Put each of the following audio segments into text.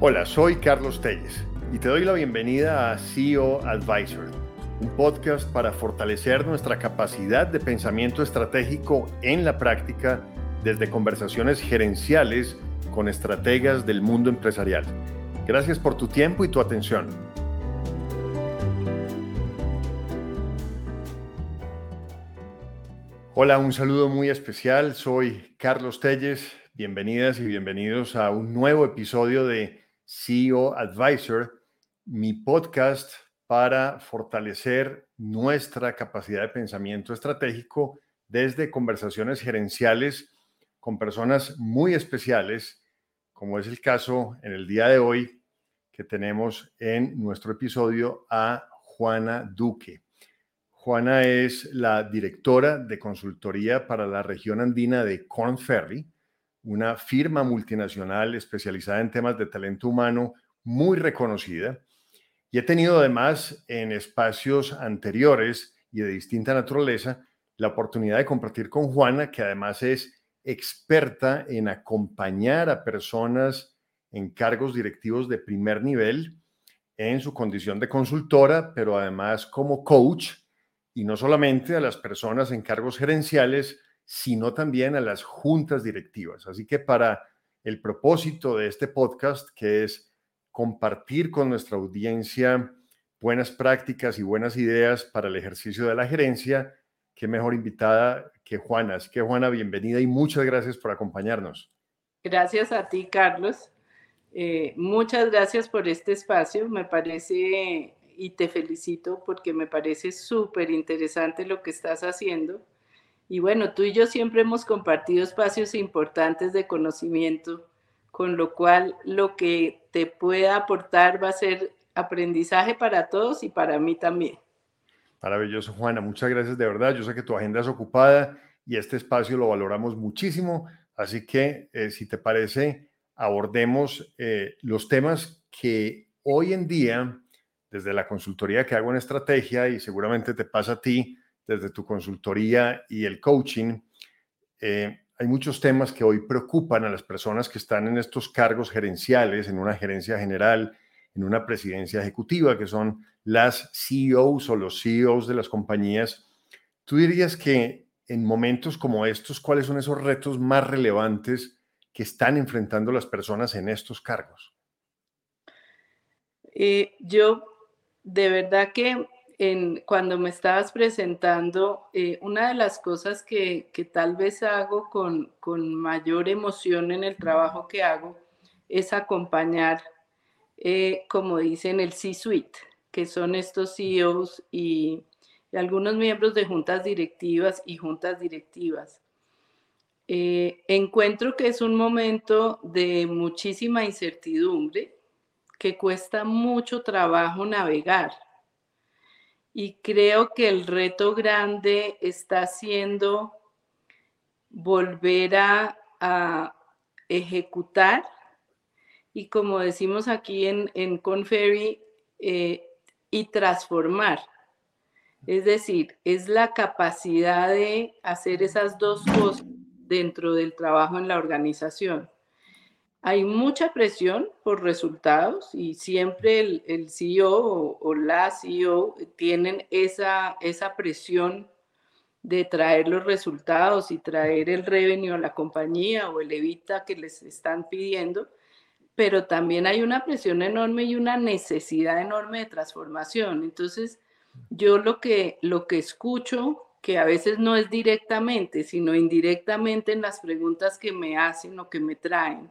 Hola, soy Carlos Telles y te doy la bienvenida a CEO Advisor, un podcast para fortalecer nuestra capacidad de pensamiento estratégico en la práctica desde conversaciones gerenciales con estrategas del mundo empresarial. Gracias por tu tiempo y tu atención. Hola, un saludo muy especial. Soy Carlos Telles. Bienvenidas y bienvenidos a un nuevo episodio de CEO Advisor, mi podcast para fortalecer nuestra capacidad de pensamiento estratégico desde conversaciones gerenciales con personas muy especiales, como es el caso en el día de hoy que tenemos en nuestro episodio a Juana Duque. Juana es la directora de consultoría para la región andina de Corn Ferry, una firma multinacional especializada en temas de talento humano muy reconocida. Y he tenido además en espacios anteriores y de distinta naturaleza la oportunidad de compartir con Juana, que además es experta en acompañar a personas en cargos directivos de primer nivel en su condición de consultora, pero además como coach, y no solamente a las personas en cargos gerenciales, sino también a las juntas directivas. Así que para el propósito de este podcast, que es compartir con nuestra audiencia buenas prácticas y buenas ideas para el ejercicio de la gerencia, qué mejor invitada que Juana. Así que Juana, bienvenida y muchas gracias por acompañarnos. Gracias a ti, Carlos. Eh, muchas gracias por este espacio. Me parece y te felicito porque me parece súper interesante lo que estás haciendo y bueno, tú y yo siempre hemos compartido espacios importantes de conocimiento, con lo cual lo que te pueda aportar va a ser aprendizaje para todos y para mí también. Maravilloso, Juana. Muchas gracias de verdad. Yo sé que tu agenda es ocupada y este espacio lo valoramos muchísimo. Así que, eh, si te parece, abordemos eh, los temas que hoy en día, desde la consultoría que hago en estrategia, y seguramente te pasa a ti, desde tu consultoría y el coaching, eh, hay muchos temas que hoy preocupan a las personas que están en estos cargos gerenciales, en una gerencia general, en una presidencia ejecutiva, que son las CEOs o los CEOs de las compañías. ¿Tú dirías que en momentos como estos, cuáles son esos retos más relevantes que están enfrentando las personas en estos cargos? Eh, yo, de verdad que cuando me estabas presentando, eh, una de las cosas que, tal vez hago con, mayor emoción en el trabajo que hago es acompañar, eh, como dicen, el C-Suite, que son estos CEOs y, algunos miembros de juntas directivas y juntas directivas. Eh, encuentro que es un momento de muchísima incertidumbre, que cuesta mucho trabajo navegar y creo que el reto grande está siendo volver a, ejecutar y como decimos aquí en, en eh, y transformar. Es decir, es la capacidad de hacer esas dos cosas dentro del trabajo en la organización hay mucha presión por resultados y siempre el, CEO o, la CEO tienen esa, esa presión de traer los resultados y traer el revenue a la compañía o el evita que les están pidiendo, pero también hay una presión enorme y una necesidad enorme de transformación. Entonces, yo lo que, lo que escucho, que a veces no es directamente, sino indirectamente en las preguntas que me hacen o que me traen,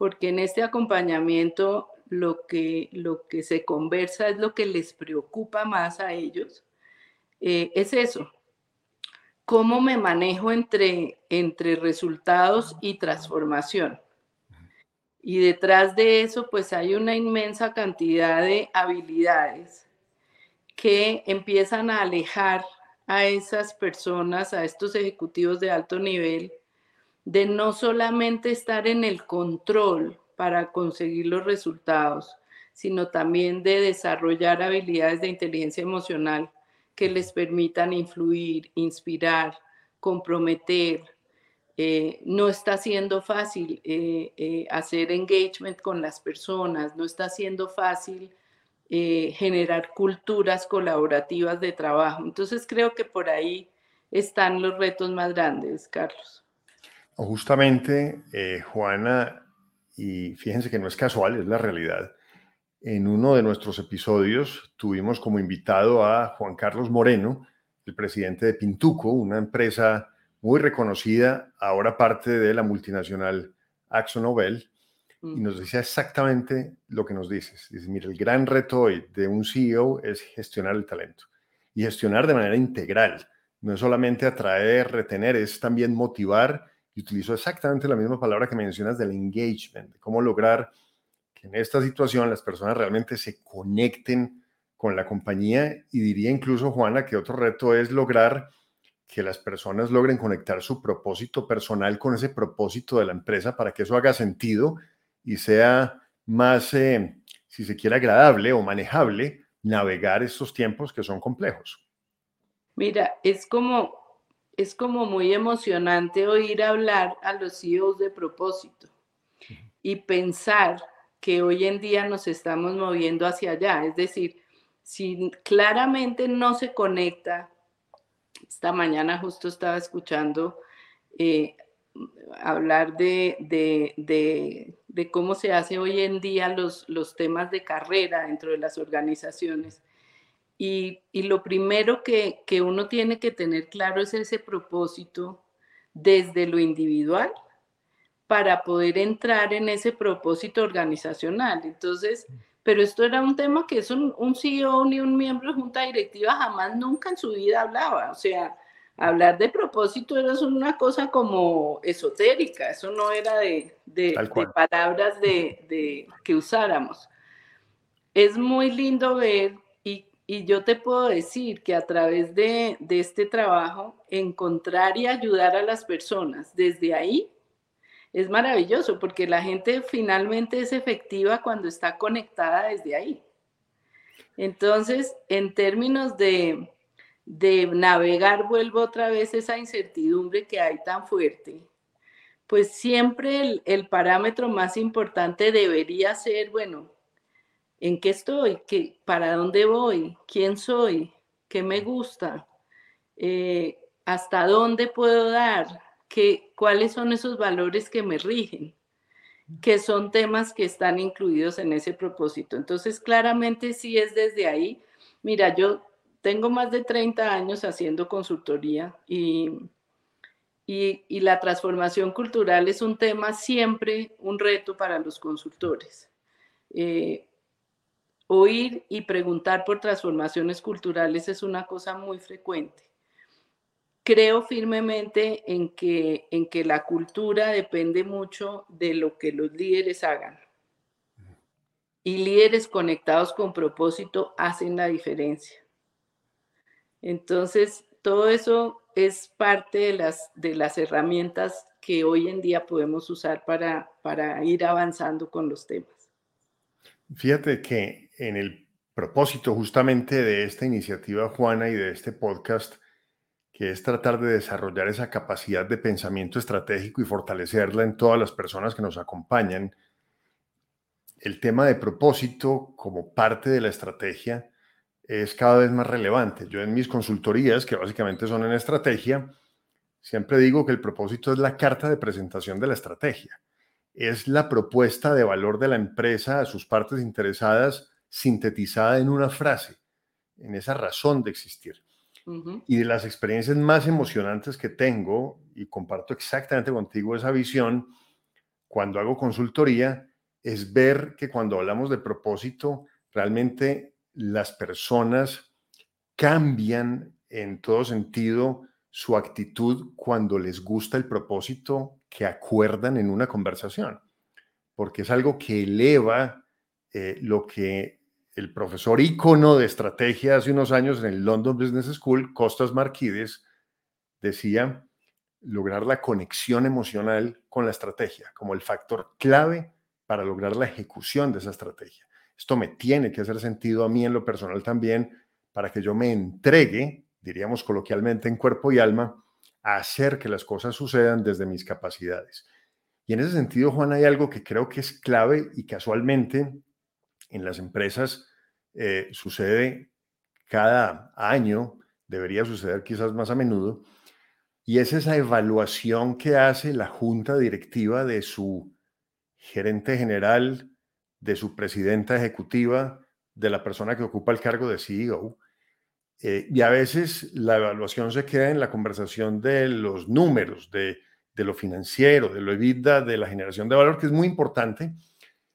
porque en este acompañamiento lo que, lo que se conversa es lo que les preocupa más a ellos, eh, es eso. ¿Cómo me manejo entre, entre resultados y transformación? Y detrás de eso, pues hay una inmensa cantidad de habilidades que empiezan a alejar a esas personas, a estos ejecutivos de alto nivel, de no solamente estar en el control para conseguir los resultados, sino también de desarrollar habilidades de inteligencia emocional que les permitan influir, inspirar, comprometer, eh, no está siendo fácil eh, eh, hacer engagement con las personas, no está siendo fácil generar culturas colaborativas de trabajo. Entonces creo que por ahí están los retos más grandes, Carlos. Justamente, Juana, y fíjense que no es casual, es la realidad. En uno de nuestros episodios tuvimos como invitado a Juan Carlos Moreno, el presidente de Pintuco, una empresa muy reconocida, ahora parte de la multinacional AxoNobel, y mm. nos decía exactamente lo que nos dices. Dice, mira, el gran reto hoy de un CEO es gestionar el talento y gestionar de manera integral. No es solamente atraer, retener, es también motivar. Y utilizo exactamente la misma palabra que mencionas del engagement, cómo lograr que en esta situación las personas realmente se conecten con la compañía y diría incluso, Juana, que otro reto es lograr que las personas logren conectar su propósito personal con ese propósito de la empresa para que eso haga sentido y sea más, eh, si se quiere, agradable o manejable navegar estos tiempos que son complejos. Mira, es como, es como muy emocionante oír hablar a los CEOs de propósito y pensar que hoy en día nos estamos moviendo hacia allá. Es decir, si claramente no se conecta esta mañana justo estaba escuchando eh, hablar de, de, cómo se hace hoy en día los, los temas de carrera dentro de las organizaciones. Y, y lo primero que, que, uno tiene que tener claro es ese propósito desde lo individual para poder entrar en ese propósito organizacional. Entonces, pero esto era un tema que es un, CEO ni un miembro de junta directiva jamás nunca en su vida hablaba. O sea, hablar de propósito era una cosa como esotérica, eso no era de, palabras de, que usáramos. Es muy lindo ver y, yo te puedo decir que a través de, de este trabajo, encontrar y ayudar a las personas desde ahí es maravilloso porque la gente finalmente es efectiva cuando está conectada desde ahí. Entonces, en términos de, navegar, vuelvo otra vez esa incertidumbre que hay tan fuerte, pues siempre el, parámetro más importante debería ser, bueno, ¿en qué estoy? ¿Qué, ¿Para dónde voy? ¿Quién soy? ¿Qué me gusta? Eh, ¿Hasta dónde puedo dar? cuáles son esos valores que me rigen, que son temas que están incluidos en ese propósito. Entonces, claramente sí es desde ahí. Mira, yo tengo más de 30 años haciendo consultoría y, y, la transformación cultural es un tema siempre un reto para los consultores. Eh, oír y preguntar por transformaciones culturales es una cosa muy frecuente creo firmemente en que, en que la cultura depende mucho de lo que los líderes hagan. Y líderes conectados con propósito hacen la diferencia. Entonces, todo eso es parte de las, de las herramientas que hoy en día podemos usar para, para ir avanzando con los temas. Fíjate que en el propósito justamente de esta iniciativa, Juana, y de este podcast, que es tratar de desarrollar esa capacidad de pensamiento estratégico y fortalecerla en todas las personas que nos acompañan. El tema de propósito como parte de la estrategia es cada vez más relevante. Yo en mis consultorías, que básicamente son en estrategia, siempre digo que el propósito es la carta de presentación de la estrategia. Es la propuesta de valor de la empresa a sus partes interesadas sintetizada en una frase, en esa razón de existir. Y de las experiencias más emocionantes que tengo, y comparto exactamente contigo esa visión, cuando hago consultoría, es ver que cuando hablamos de propósito, realmente las personas cambian en todo sentido su actitud cuando les gusta el propósito que acuerdan en una conversación, porque es algo que eleva eh, lo que el profesor ícono de estrategia hace unos años en el London Business School, Costas Marquides, decía lograr la conexión emocional con la estrategia como el factor clave para lograr la ejecución de esa estrategia. Esto me tiene que hacer sentido a mí en lo personal también para que yo me entregue, diríamos coloquialmente en cuerpo y alma, hacer que las cosas sucedan desde mis capacidades. Y en ese sentido, Juan, hay algo que creo que es clave y casualmente en las empresas eh, sucede cada año, debería suceder quizás más a menudo, y es esa evaluación que hace la junta directiva de su gerente general, de su presidenta ejecutiva, de la persona que ocupa el cargo de CEO. Eh, y a veces la evaluación se queda en la conversación de los números, de, lo financiero, de lo EBITDA, de la generación de valor, que es muy importante,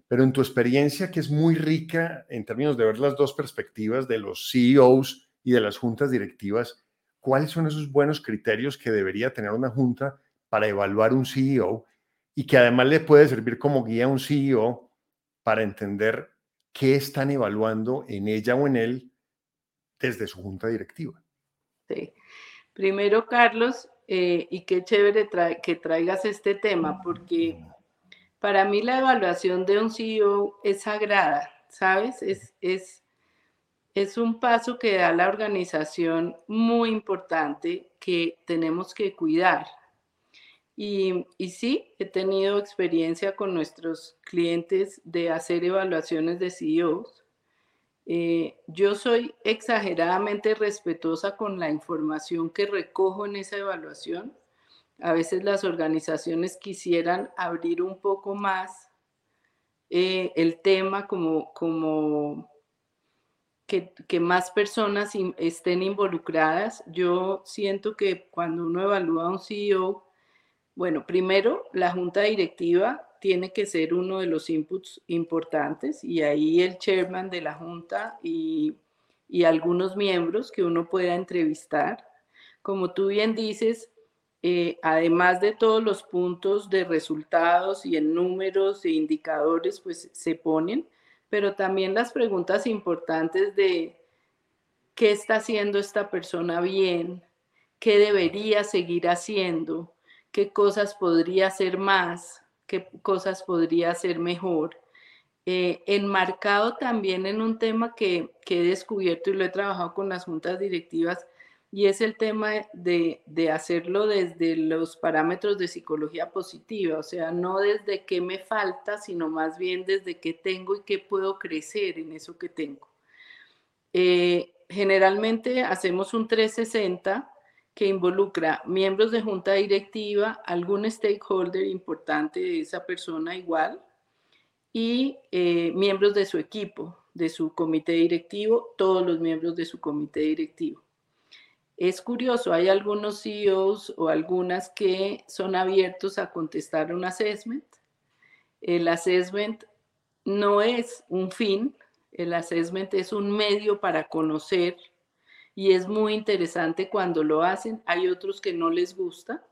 pero en tu experiencia, que es muy rica en términos de ver las dos perspectivas de los CEOs y de las juntas directivas, ¿cuáles son esos buenos criterios que debería tener una junta para evaluar un CEO y que además le puede servir como guía a un CEO para entender qué están evaluando en ella o en él desde su junta directiva? Sí. Primero, Carlos, eh, y qué chévere que traigas este tema, porque para mí la evaluación de un CEO es sagrada, ¿sabes? Es, es, es un paso que da la organización muy importante que tenemos que cuidar. Y, y, sí, he tenido experiencia con nuestros clientes de hacer evaluaciones de CEOs. Eh, yo soy exageradamente respetuosa con la información que recojo en esa evaluación a veces las organizaciones quisieran abrir un poco más eh, el tema como, como que, que, más personas estén involucradas. Yo siento que cuando uno evalúa a un CEO, bueno, primero la junta directiva tiene que ser uno de los inputs importantes y ahí el chairman de la junta y, y algunos miembros que uno pueda entrevistar. Como tú bien dices, eh, además de todos los puntos de resultados y en números e indicadores, pues se ponen, pero también las preguntas importantes de qué está haciendo esta persona bien, qué debería seguir haciendo, qué cosas podría hacer más, qué cosas podría hacer mejor. Eh, enmarcado también en un tema que, que he descubierto y lo he trabajado con las juntas directivas, y es el tema de, de, hacerlo desde los parámetros de psicología positiva, o sea, no desde qué me falta, sino más bien desde qué tengo y qué puedo crecer en eso que tengo. Eh, generalmente hacemos un 360 que involucra miembros de junta directiva, algún stakeholder importante de esa persona igual y eh, miembros de su equipo, de su comité directivo, todos los miembros de su comité directivo. Es curioso, hay algunos CEOs o algunas que son abiertos a contestar un assessment. El assessment no es un fin, el assessment es un medio para conocer y es muy interesante cuando lo hacen. Hay otros que no les gusta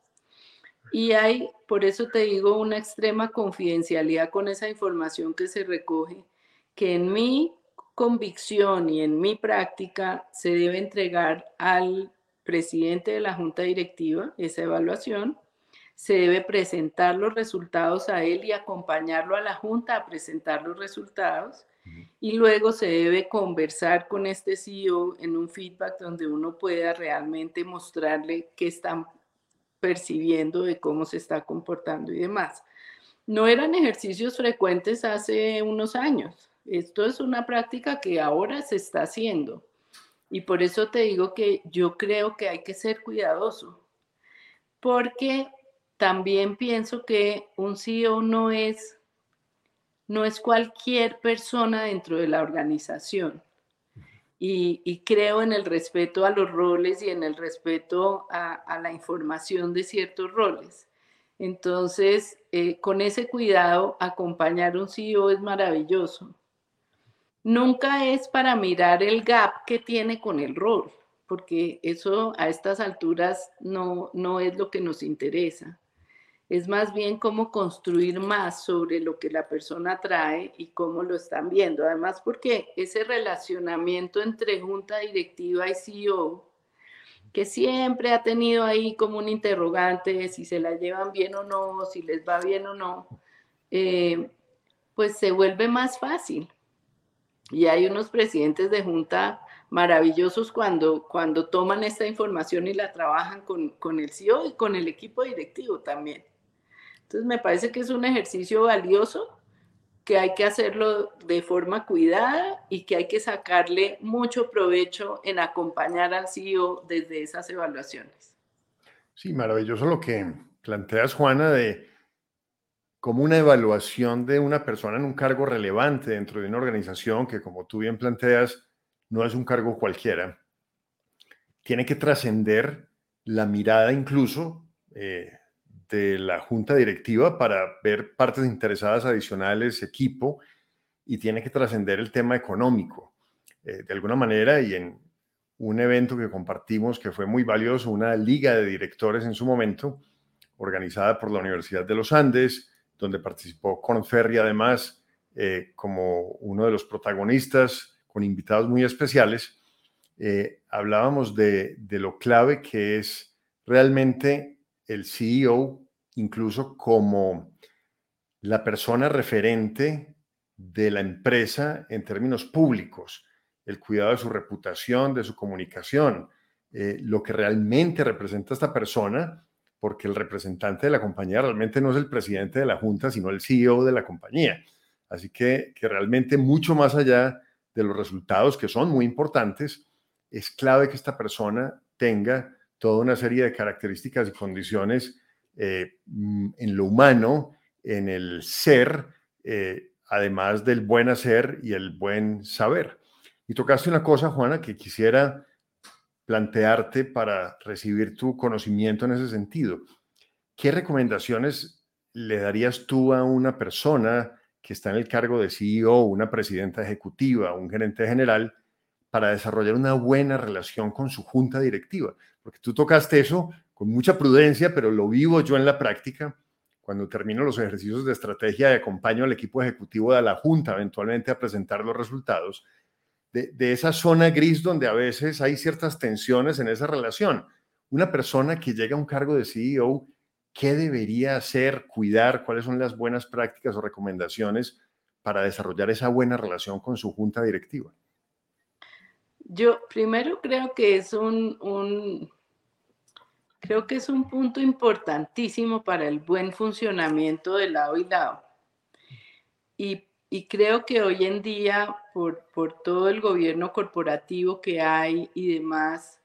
y hay, por eso te digo, una extrema confidencialidad con esa información que se recoge, que en mi convicción y en mi práctica se debe entregar al presidente de la junta directiva esa evaluación. Se debe presentar los resultados a él y acompañarlo a la junta a presentar los resultados. Y luego se debe conversar con este CEO en un feedback donde uno pueda realmente mostrarle qué están percibiendo de cómo se está comportando y demás. No eran ejercicios frecuentes hace unos años. Esto es una práctica que ahora se está haciendo. Y por eso te digo que yo creo que hay que ser cuidadoso, porque también pienso que un CEO no es, no es cualquier persona dentro de la organización. Y, creo en el respeto a los roles y en el respeto a, la información de ciertos roles. Entonces, eh, con ese cuidado, acompañar un CEO es maravilloso nunca es para mirar el gap que tiene con el rol, porque eso a estas alturas no, no es lo que nos interesa. Es más bien cómo construir más sobre lo que la persona trae y cómo lo están viendo. Además, porque ese relacionamiento entre junta directiva y CEO, que siempre ha tenido ahí como un interrogante si se la llevan bien o no, si les va bien o no, eh, pues se vuelve más fácil y hay unos presidentes de junta maravillosos cuando, cuando toman esta información y la trabajan con, con el CEO y con el equipo directivo también. Entonces me parece que es un ejercicio valioso que hay que hacerlo de forma cuidada y que hay que sacarle mucho provecho en acompañar al CEO desde esas evaluaciones. Sí, maravilloso lo que planteas, Juana, de como una evaluación de una persona en un cargo relevante dentro de una organización que, como tú bien planteas, no es un cargo cualquiera. Tiene que trascender la mirada incluso eh, de la junta directiva para ver partes interesadas adicionales, equipo, y tiene que trascender el tema económico. Eh, de alguna manera, y en un evento que compartimos que fue muy valioso, una liga de directores en su momento, organizada por la Universidad de los Andes, donde participó Ferri además eh, como uno de los protagonistas, con invitados muy especiales, eh, hablábamos de, de lo clave que es realmente el CEO incluso como la persona referente de la empresa en términos públicos, el cuidado de su reputación, de su comunicación, eh, lo que realmente representa esta persona, porque el representante de la compañía realmente no es el presidente de la junta, sino el CEO de la compañía. Así que, que realmente mucho más allá de los resultados, que son muy importantes, es clave que esta persona tenga toda una serie de características y condiciones eh, mm, en lo humano, en el ser, eh, además del buen hacer y el buen saber. Y tocaste una cosa, Juana, que quisiera plantearte para recibir tu conocimiento en ese sentido. ¿Qué recomendaciones le darías tú a una persona que está en el cargo de CEO, una presidenta ejecutiva, un gerente general, para desarrollar una buena relación con su junta directiva? Porque tú tocaste eso con mucha prudencia, pero lo vivo yo en la práctica. Cuando termino los ejercicios de estrategia y acompaño al equipo ejecutivo de la Junta eventualmente a presentar los resultados, de, esa zona gris donde a veces hay ciertas tensiones en esa relación. Una persona que llega a un cargo de CEO, ¿qué debería hacer, cuidar? ¿Cuáles son las buenas prácticas o recomendaciones para desarrollar esa buena relación con su junta directiva? Yo primero creo que es un Creo que es un punto importantísimo para el buen funcionamiento de lado y lado. Y, creo que hoy en día, por, por, todo el gobierno corporativo que hay y demás,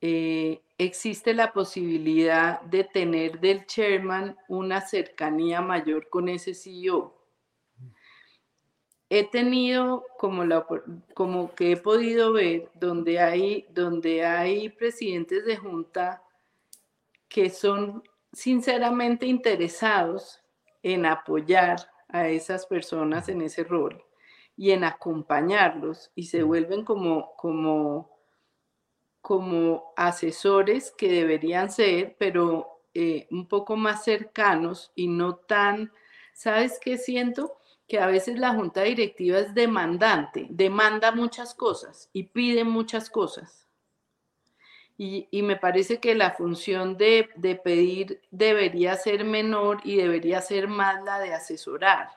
eh, existe la posibilidad de tener del chairman una cercanía mayor con ese CEO. He tenido como, la, como que he podido ver donde hay, donde hay presidentes de junta que son sinceramente interesados en apoyar a esas personas en ese rol y en acompañarlos y se vuelven como, como, como asesores que deberían ser, pero eh, un poco más cercanos y no tan, ¿sabes qué siento? Que a veces la junta directiva es demandante, demanda muchas cosas y pide muchas cosas y, me parece que la función de, pedir debería ser menor y debería ser más la de asesorar.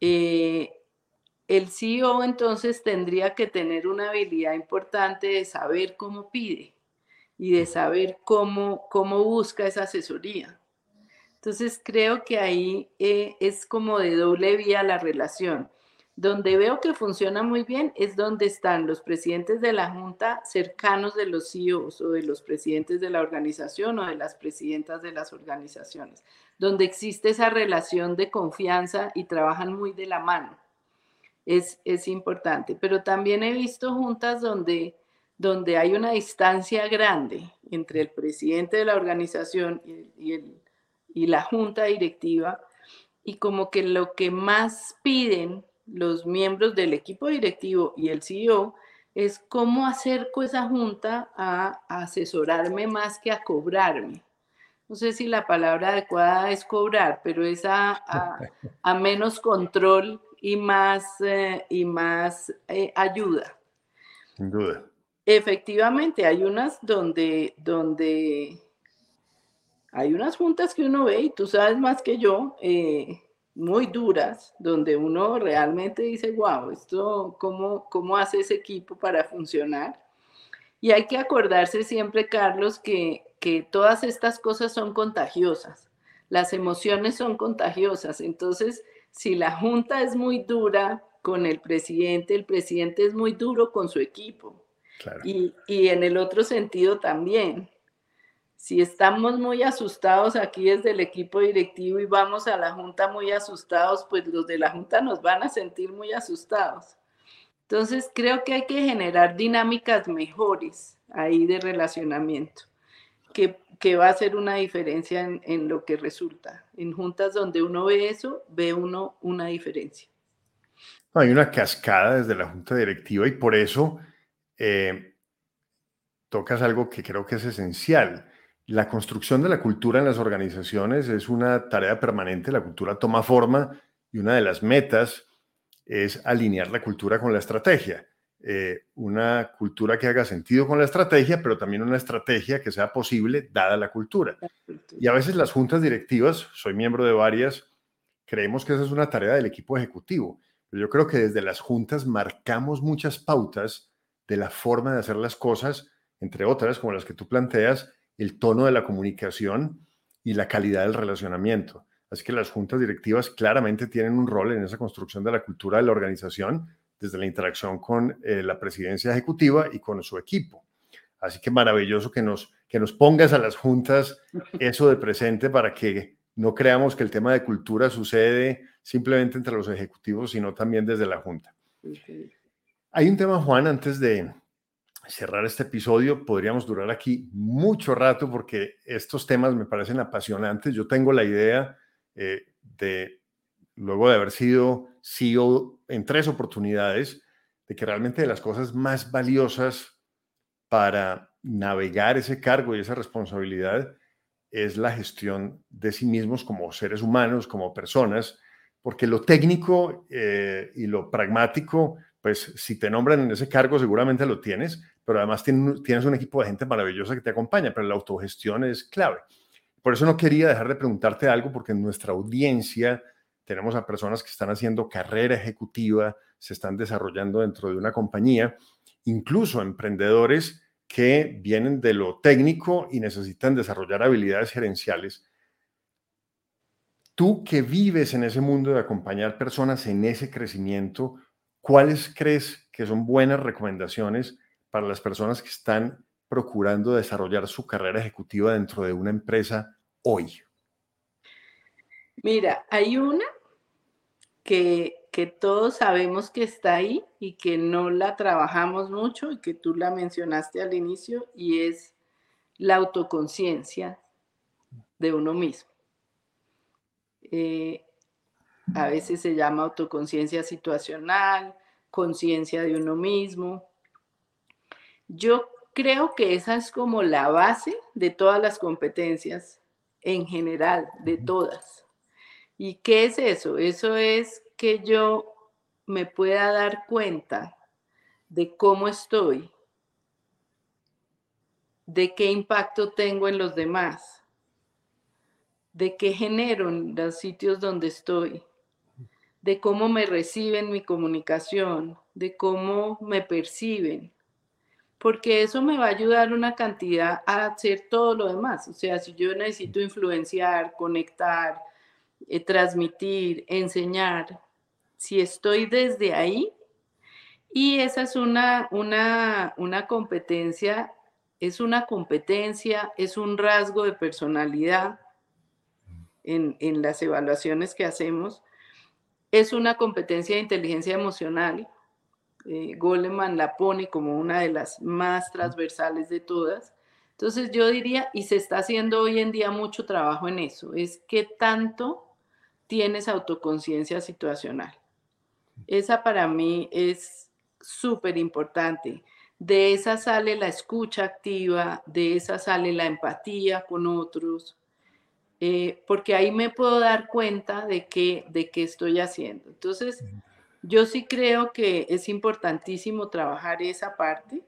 Eh, el CEO entonces tendría que tener una habilidad importante de saber cómo pide y de saber cómo, cómo busca esa asesoría. Entonces creo que ahí eh, es como de doble vía la relación. Donde veo que funciona muy bien es donde están los presidentes de la Junta cercanos de los CEOs o de los presidentes de la organización o de las presidentas de las organizaciones, donde existe esa relación de confianza y trabajan muy de la mano. Es, es importante, pero también he visto juntas donde, donde hay una distancia grande entre el presidente de la organización y, el, y la junta directiva y como que lo que más piden los miembros del equipo directivo y el CEO es cómo acerco esa junta a, asesorarme más que a cobrarme. No sé si la palabra adecuada es cobrar, pero es a, menos control y más, eh, y más eh, ayuda. Sin duda. Efectivamente, hay unas donde, donde hay unas juntas que uno ve, y tú sabes más que yo, eh, muy duras, donde uno realmente dice, wow, esto, ¿cómo, ¿cómo hace ese equipo para funcionar? Y hay que acordarse siempre, Carlos, que, que todas estas cosas son contagiosas. Las emociones son contagiosas. Entonces, si la junta es muy dura con el presidente, el presidente es muy duro con su equipo. Y, y en el otro sentido también si estamos muy asustados aquí desde el equipo directivo y vamos a la junta muy asustados, pues los de la junta nos van a sentir muy asustados. Entonces creo que hay que generar dinámicas mejores ahí de relacionamiento, que, que va a hacer una diferencia en, en, lo que resulta. En juntas donde uno ve eso, ve uno una diferencia. Hay una cascada desde la junta directiva y por eso eh, tocas algo que creo que es esencial la construcción de la cultura en las organizaciones es una tarea permanente, la cultura toma forma y una de las metas es alinear la cultura con la estrategia. Eh, una cultura que haga sentido con la estrategia, pero también una estrategia que sea posible dada la cultura. Y a veces las juntas directivas, soy miembro de varias, creemos que esa es una tarea del equipo ejecutivo. Pero yo creo que desde las juntas marcamos muchas pautas de la forma de hacer las cosas, entre otras, como las que tú planteas, el tono de la comunicación y la calidad del relacionamiento. Así que las juntas directivas claramente tienen un rol en esa construcción de la cultura de la organización desde la interacción con eh, la presidencia ejecutiva y con su equipo. Así que maravilloso que nos, que nos pongas a las juntas eso de presente para que no creamos que el tema de cultura sucede simplemente entre los ejecutivos, sino también desde la junta. Hay un tema, Juan, antes de, cerrar este episodio. Podríamos durar aquí mucho rato porque estos temas me parecen apasionantes. Yo tengo la idea eh, de, luego de haber sido CEO en tres oportunidades, de que realmente de las cosas más valiosas para navegar ese cargo y esa responsabilidad es la gestión de sí mismos como seres humanos, como personas, porque lo técnico eh, y lo pragmático, pues si te nombran en ese cargo seguramente lo tienes, pero además tienes un equipo de gente maravillosa que te acompaña, pero la autogestión es clave. Por eso no quería dejar de preguntarte algo, porque en nuestra audiencia tenemos a personas que están haciendo carrera ejecutiva, se están desarrollando dentro de una compañía, incluso emprendedores que vienen de lo técnico y necesitan desarrollar habilidades gerenciales. Tú que vives en ese mundo de acompañar personas en ese crecimiento, ¿cuáles crees que son buenas recomendaciones para las personas que están procurando desarrollar su carrera ejecutiva dentro de una empresa hoy? Mira, hay una que, que todos sabemos que está ahí y que no la trabajamos mucho y que tú la mencionaste al inicio y es la autoconciencia de uno mismo. Eh, a veces se llama autoconciencia situacional, conciencia de uno mismo, yo creo que esa es como la base de todas las competencias en general, de todas. ¿Y qué es eso? Eso es que yo me pueda dar cuenta de cómo estoy, de qué impacto tengo en los demás, de qué genero en los sitios donde estoy, de cómo me reciben mi comunicación, de cómo me perciben porque eso me va a ayudar una cantidad a hacer todo lo demás. O sea, si yo necesito influenciar, conectar, eh, transmitir, enseñar, si estoy desde ahí, y esa es una, una, una competencia, es una competencia, es un rasgo de personalidad en, en las evaluaciones que hacemos, es una competencia de inteligencia emocional, eh, Goleman la pone como una de las más transversales de todas. Entonces yo diría, y se está haciendo hoy en día mucho trabajo en eso, es qué tanto tienes autoconciencia situacional. Esa para mí es súper importante. De esa sale la escucha activa, de esa sale la empatía con otros, eh, porque ahí me puedo dar cuenta de qué, de qué estoy haciendo. Entonces, yo sí creo que es importantísimo trabajar esa parte.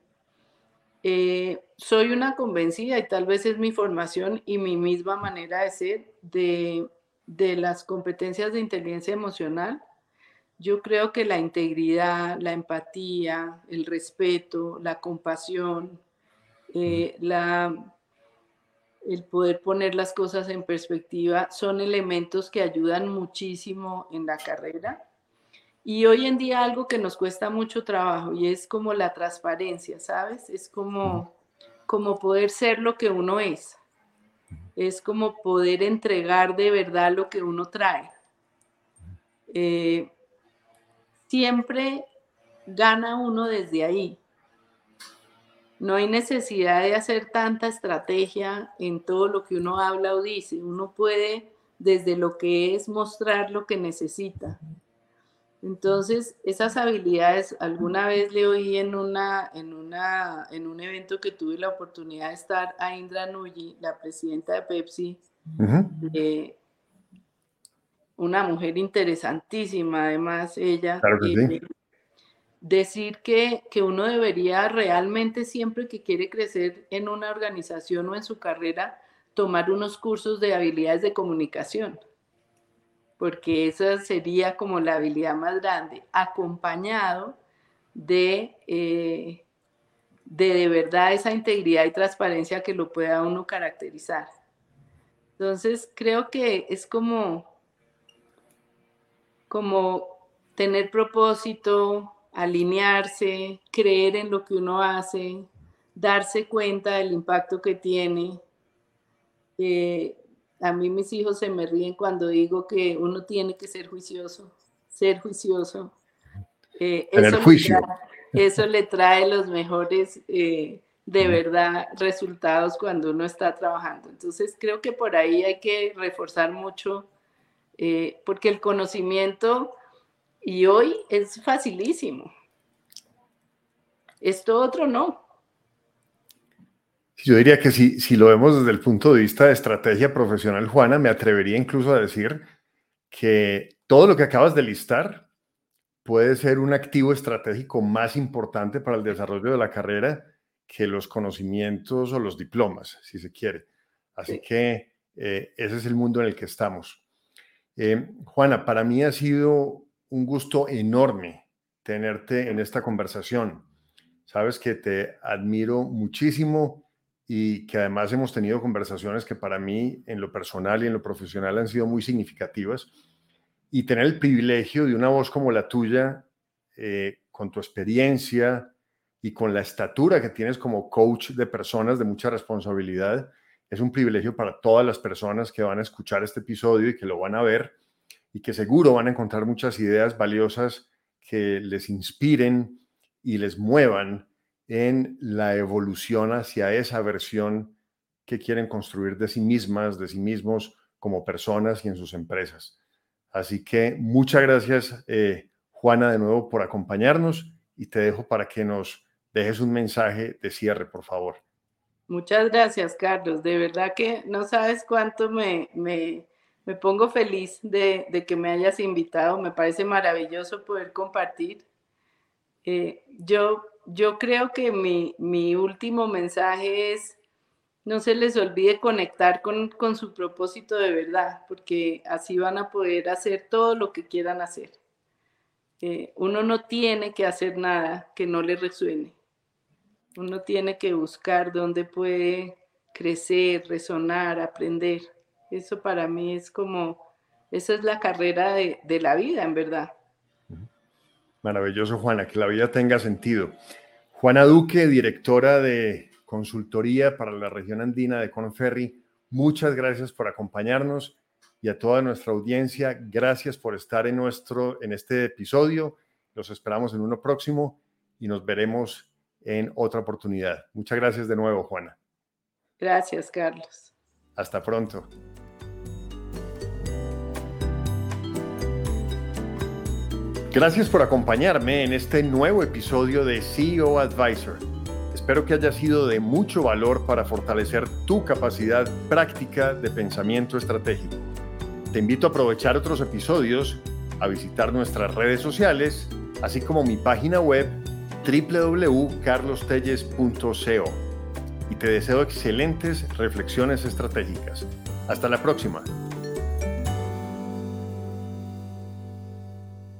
Eh, soy una convencida y tal vez es mi formación y mi misma manera de ser, de, de las competencias de inteligencia emocional, yo creo que la integridad, la empatía, el respeto, la compasión, eh, la, el poder poner las cosas en perspectiva son elementos que ayudan muchísimo en la carrera. Y hoy en día algo que nos cuesta mucho trabajo y es como la transparencia, ¿sabes? Es como, como poder ser lo que uno es. Es como poder entregar de verdad lo que uno trae. Eh, siempre gana uno desde ahí. No hay necesidad de hacer tanta estrategia en todo lo que uno habla o dice. Uno puede desde lo que es mostrar lo que necesita. Entonces, esas habilidades, alguna vez le oí en, una, en, una, en un evento que tuve la oportunidad de estar a Indra Nuyi, la presidenta de Pepsi, una mujer interesantísima, además ella. Decir que, que uno debería realmente siempre que quiere crecer en una organización o en su carrera, tomar unos cursos de habilidades de comunicación, porque esa sería como la habilidad más grande, acompañado de, eh, de de verdad esa integridad y transparencia que lo pueda uno caracterizar. Entonces, creo que es como como tener propósito, alinearse, creer en lo que uno hace, darse cuenta del impacto que tiene. Eh, a mí mis hijos se me ríen cuando digo que uno tiene que ser juicioso, ser juicioso. Eh, eso, juicio. Le trae, eso le trae los mejores, eh, de verdad, resultados cuando uno está trabajando. Entonces creo que por ahí hay que reforzar mucho eh, porque el conocimiento y hoy es facilísimo. Esto otro no. Yo diría que si, si lo vemos desde el punto de vista de estrategia profesional, Juana, me atrevería incluso a decir que todo lo que acabas de listar puede ser un activo estratégico más importante para el desarrollo de la carrera que los conocimientos o los diplomas, si se quiere. Así que eh, ese es el mundo en el que estamos. Eh, Juana, para mí ha sido un gusto enorme tenerte en esta conversación. Sabes que te admiro muchísimo y que además hemos tenido conversaciones que para mí en lo personal y en lo profesional han sido muy significativas. Y tener el privilegio de una voz como la tuya, eh, con tu experiencia y con la estatura que tienes como coach de personas de mucha responsabilidad, es un privilegio para todas las personas que van a escuchar este episodio y que lo van a ver y que seguro van a encontrar muchas ideas valiosas que les inspiren y les muevan en la evolución hacia esa versión que quieren construir de sí mismas, de sí mismos como personas y en sus empresas. Así que muchas gracias, eh, Juana, de nuevo por acompañarnos y te dejo para que nos dejes un mensaje de cierre, por favor. Muchas gracias, Carlos. De verdad que no sabes cuánto me, me, pongo feliz de, que me hayas invitado. Me parece maravilloso poder compartir. Eh, yo, yo creo que mi, mi, último mensaje es, no se les olvide conectar con, con su propósito de verdad, porque así van a poder hacer todo lo que quieran hacer. Eh, uno no tiene que hacer nada que no le resuene uno tiene que buscar dónde puede crecer, resonar, aprender. Eso para mí es como, esa es la carrera de, la vida, en verdad. Maravilloso, Juana, que la vida tenga sentido. Juana Duque, directora de consultoría para la región andina de Conferri, muchas gracias por acompañarnos y a toda nuestra audiencia, gracias por estar en, nuestro, en este episodio. Los esperamos en uno próximo y nos veremos en otra oportunidad. Muchas gracias de nuevo, Juana. Gracias, Carlos. Hasta pronto. Gracias por acompañarme en este nuevo episodio de CEO Advisor. Espero que haya sido de mucho valor para fortalecer tu capacidad práctica de pensamiento estratégico. Te invito a aprovechar otros episodios, a visitar nuestras redes sociales, así como mi página web www.carlostelles.co y te deseo excelentes reflexiones estratégicas. Hasta la próxima.